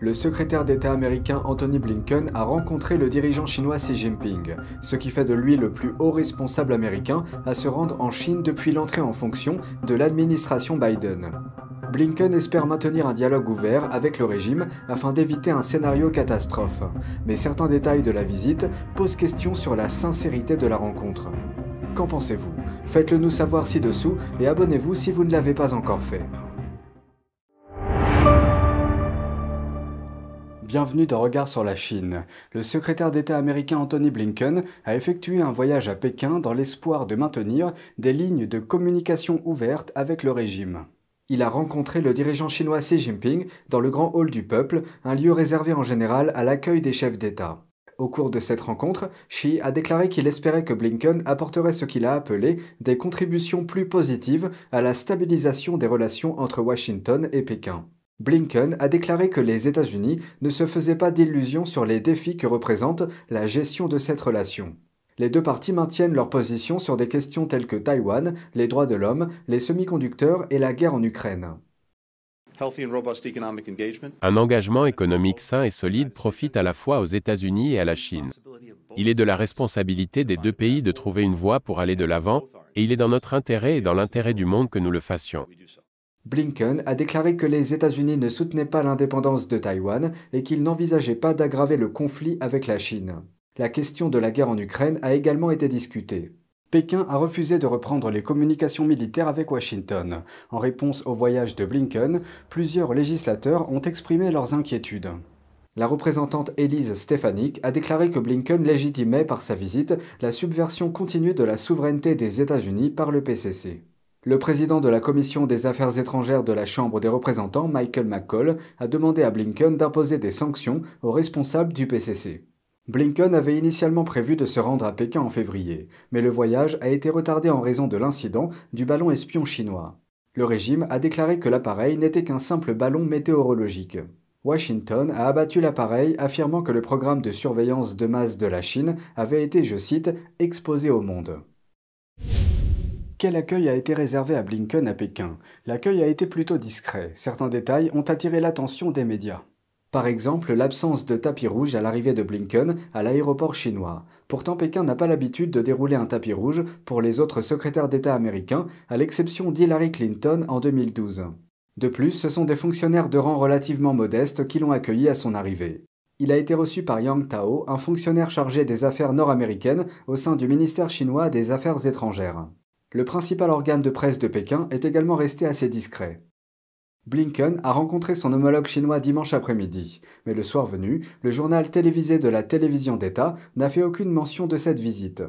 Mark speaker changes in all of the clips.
Speaker 1: Le secrétaire d'État américain Anthony Blinken a rencontré le dirigeant chinois Xi Jinping, ce qui fait de lui le plus haut responsable américain à se rendre en Chine depuis l'entrée en fonction de l'administration Biden. Blinken espère maintenir un dialogue ouvert avec le régime afin d'éviter un scénario catastrophe, mais certains détails de la visite posent question sur la sincérité de la rencontre. Qu'en pensez-vous? Faites-le nous savoir ci-dessous et abonnez-vous si vous ne l'avez pas encore fait. Bienvenue dans Regard sur la Chine. Le secrétaire d'État américain Anthony Blinken a effectué un voyage à Pékin dans l'espoir de maintenir des lignes de communication ouvertes avec le régime. Il a rencontré le dirigeant chinois Xi Jinping dans le Grand Hall du Peuple, un lieu réservé en général à l'accueil des chefs d'État. Au cours de cette rencontre, Xi a déclaré qu'il espérait que Blinken apporterait ce qu'il a appelé des contributions plus positives à la stabilisation des relations entre Washington et Pékin. Blinken a déclaré que les États-Unis ne se faisaient pas d'illusions sur les défis que représente la gestion de cette relation les deux parties maintiennent leur position sur des questions telles que Taïwan, les droits de l'homme, les semi-conducteurs et la guerre en Ukraine.
Speaker 2: Un engagement économique sain et solide profite à la fois aux États-Unis et à la Chine. Il est de la responsabilité des deux pays de trouver une voie pour aller de l'avant, et il est dans notre intérêt et dans l'intérêt du monde que nous le fassions.
Speaker 1: Blinken a déclaré que les États-Unis ne soutenaient pas l'indépendance de Taïwan et qu'ils n'envisageaient pas d'aggraver le conflit avec la Chine la question de la guerre en Ukraine a également été discutée. Pékin a refusé de reprendre les communications militaires avec Washington. En réponse au voyage de Blinken, plusieurs législateurs ont exprimé leurs inquiétudes. La représentante Elise Stefanik a déclaré que Blinken légitimait par sa visite la subversion continue de la souveraineté des États-Unis par le PCC. Le président de la Commission des Affaires étrangères de la Chambre des représentants, Michael McCall, a demandé à Blinken d'imposer des sanctions aux responsables du PCC. Blinken avait initialement prévu de se rendre à Pékin en février, mais le voyage a été retardé en raison de l'incident du ballon espion chinois. Le régime a déclaré que l'appareil n'était qu'un simple ballon météorologique. Washington a abattu l'appareil affirmant que le programme de surveillance de masse de la Chine avait été, je cite, exposé au monde. Quel accueil a été réservé à Blinken à Pékin L'accueil a été plutôt discret. Certains détails ont attiré l'attention des médias. Par exemple, l'absence de tapis rouge à l'arrivée de Blinken à l'aéroport chinois. Pourtant, Pékin n'a pas l'habitude de dérouler un tapis rouge pour les autres secrétaires d'État américains, à l'exception d'Hillary Clinton en 2012. De plus, ce sont des fonctionnaires de rang relativement modeste qui l'ont accueilli à son arrivée. Il a été reçu par Yang Tao, un fonctionnaire chargé des affaires nord-américaines au sein du ministère chinois des Affaires étrangères. Le principal organe de presse de Pékin est également resté assez discret. Blinken a rencontré son homologue chinois dimanche après-midi, mais le soir venu, le journal télévisé de la télévision d'État n'a fait aucune mention de cette visite.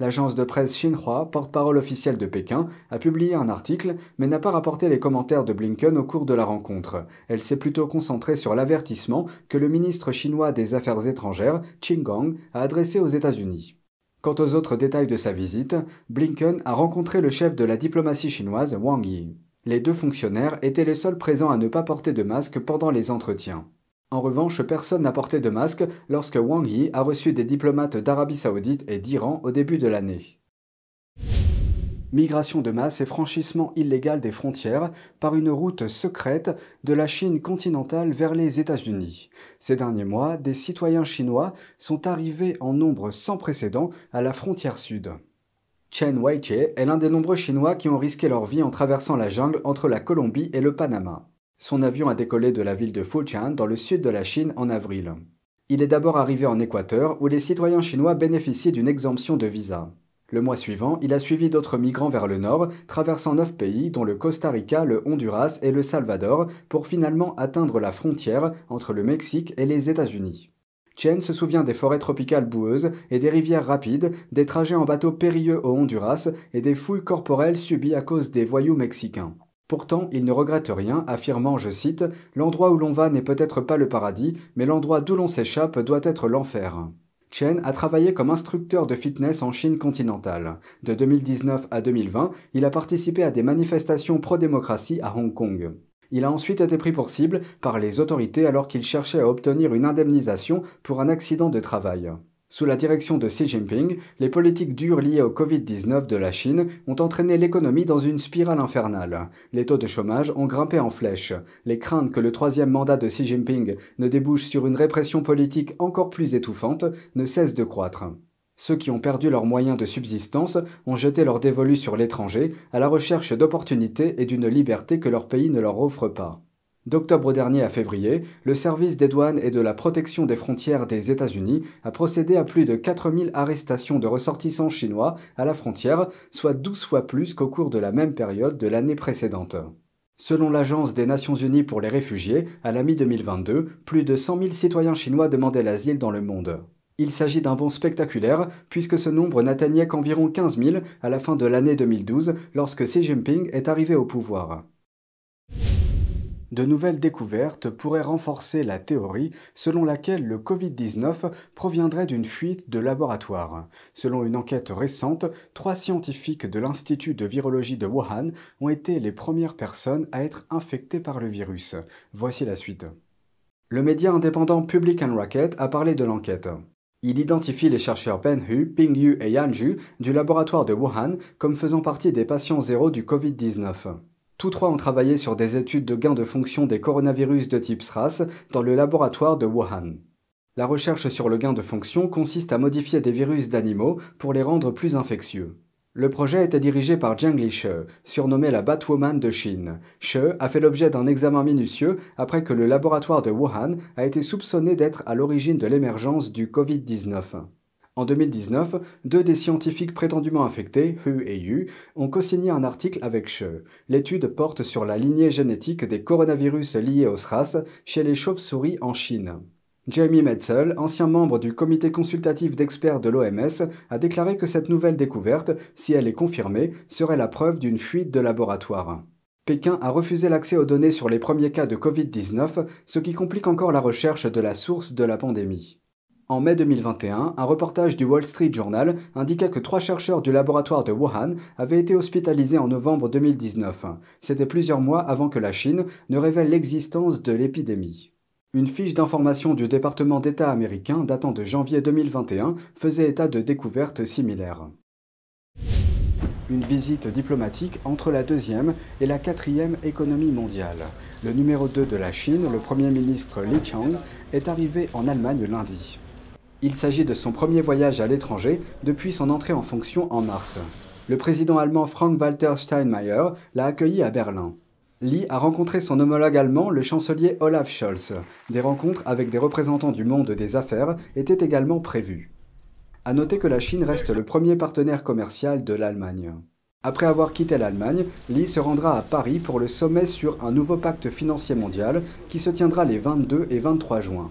Speaker 1: L'agence de presse Xinhua, porte-parole officielle de Pékin, a publié un article, mais n'a pas rapporté les commentaires de Blinken au cours de la rencontre. Elle s'est plutôt concentrée sur l'avertissement que le ministre chinois des Affaires étrangères, Qin Gang, a adressé aux États-Unis. Quant aux autres détails de sa visite, Blinken a rencontré le chef de la diplomatie chinoise, Wang Yi. Les deux fonctionnaires étaient les seuls présents à ne pas porter de masque pendant les entretiens. En revanche, personne n'a porté de masque lorsque Wang Yi a reçu des diplomates d'Arabie saoudite et d'Iran au début de l'année. Migration de masse et franchissement illégal des frontières par une route secrète de la Chine continentale vers les États-Unis. Ces derniers mois, des citoyens chinois sont arrivés en nombre sans précédent à la frontière sud. Chen Weiche est l'un des nombreux Chinois qui ont risqué leur vie en traversant la jungle entre la Colombie et le Panama. Son avion a décollé de la ville de Fujian dans le sud de la Chine en avril. Il est d'abord arrivé en Équateur où les citoyens chinois bénéficient d'une exemption de visa. Le mois suivant, il a suivi d'autres migrants vers le nord, traversant neuf pays dont le Costa Rica, le Honduras et le Salvador, pour finalement atteindre la frontière entre le Mexique et les États-Unis. Chen se souvient des forêts tropicales boueuses et des rivières rapides, des trajets en bateau périlleux au Honduras et des fouilles corporelles subies à cause des voyous mexicains. Pourtant, il ne regrette rien, affirmant, je cite, L'endroit où l'on va n'est peut-être pas le paradis, mais l'endroit d'où l'on s'échappe doit être l'enfer. Chen a travaillé comme instructeur de fitness en Chine continentale. De 2019 à 2020, il a participé à des manifestations pro-démocratie à Hong Kong. Il a ensuite été pris pour cible par les autorités alors qu'il cherchait à obtenir une indemnisation pour un accident de travail. Sous la direction de Xi Jinping, les politiques dures liées au Covid-19 de la Chine ont entraîné l'économie dans une spirale infernale. Les taux de chômage ont grimpé en flèche. Les craintes que le troisième mandat de Xi Jinping ne débouche sur une répression politique encore plus étouffante ne cessent de croître. Ceux qui ont perdu leurs moyens de subsistance ont jeté leur dévolu sur l'étranger à la recherche d'opportunités et d'une liberté que leur pays ne leur offre pas. D'octobre dernier à février, le service des douanes et de la protection des frontières des États-Unis a procédé à plus de 4000 arrestations de ressortissants chinois à la frontière, soit 12 fois plus qu'au cours de la même période de l'année précédente. Selon l'Agence des Nations Unies pour les réfugiés, à la mi-2022, plus de 100 000 citoyens chinois demandaient l'asile dans le monde. Il s'agit d'un bond spectaculaire, puisque ce nombre n'atteignait qu'environ 15 000 à la fin de l'année 2012, lorsque Xi Jinping est arrivé au pouvoir. De nouvelles découvertes pourraient renforcer la théorie selon laquelle le Covid-19 proviendrait d'une fuite de laboratoire. Selon une enquête récente, trois scientifiques de l'Institut de virologie de Wuhan ont été les premières personnes à être infectées par le virus. Voici la suite. Le média indépendant Public and Rocket a parlé de l'enquête. Il identifie les chercheurs Ben Hu, Ping Yu et Yan Ju du laboratoire de Wuhan comme faisant partie des patients zéro du Covid-19. Tous trois ont travaillé sur des études de gain de fonction des coronavirus de type SRAS dans le laboratoire de Wuhan. La recherche sur le gain de fonction consiste à modifier des virus d'animaux pour les rendre plus infectieux. Le projet était dirigé par Zheng She, surnommée la Batwoman de Chine. She a fait l'objet d'un examen minutieux après que le laboratoire de Wuhan a été soupçonné d'être à l'origine de l'émergence du Covid-19. En 2019, deux des scientifiques prétendument infectés, Hu et Yu, ont co-signé un article avec She. L'étude porte sur la lignée génétique des coronavirus liés au SRAS chez les chauves-souris en Chine. Jamie Metzel, ancien membre du comité consultatif d'experts de l'OMS, a déclaré que cette nouvelle découverte, si elle est confirmée, serait la preuve d'une fuite de laboratoire. Pékin a refusé l'accès aux données sur les premiers cas de Covid-19, ce qui complique encore la recherche de la source de la pandémie. En mai 2021, un reportage du Wall Street Journal indiquait que trois chercheurs du laboratoire de Wuhan avaient été hospitalisés en novembre 2019. C'était plusieurs mois avant que la Chine ne révèle l'existence de l'épidémie. Une fiche d'information du département d'État américain datant de janvier 2021 faisait état de découvertes similaires. Une visite diplomatique entre la deuxième et la quatrième économie mondiale. Le numéro 2 de la Chine, le Premier ministre Li Chang, est arrivé en Allemagne lundi. Il s'agit de son premier voyage à l'étranger depuis son entrée en fonction en mars. Le président allemand Frank-Walter Steinmeier l'a accueilli à Berlin. Lee a rencontré son homologue allemand, le chancelier Olaf Scholz. Des rencontres avec des représentants du monde des affaires étaient également prévues. A noter que la Chine reste le premier partenaire commercial de l'Allemagne. Après avoir quitté l'Allemagne, Lee se rendra à Paris pour le sommet sur un nouveau pacte financier mondial qui se tiendra les 22 et 23 juin.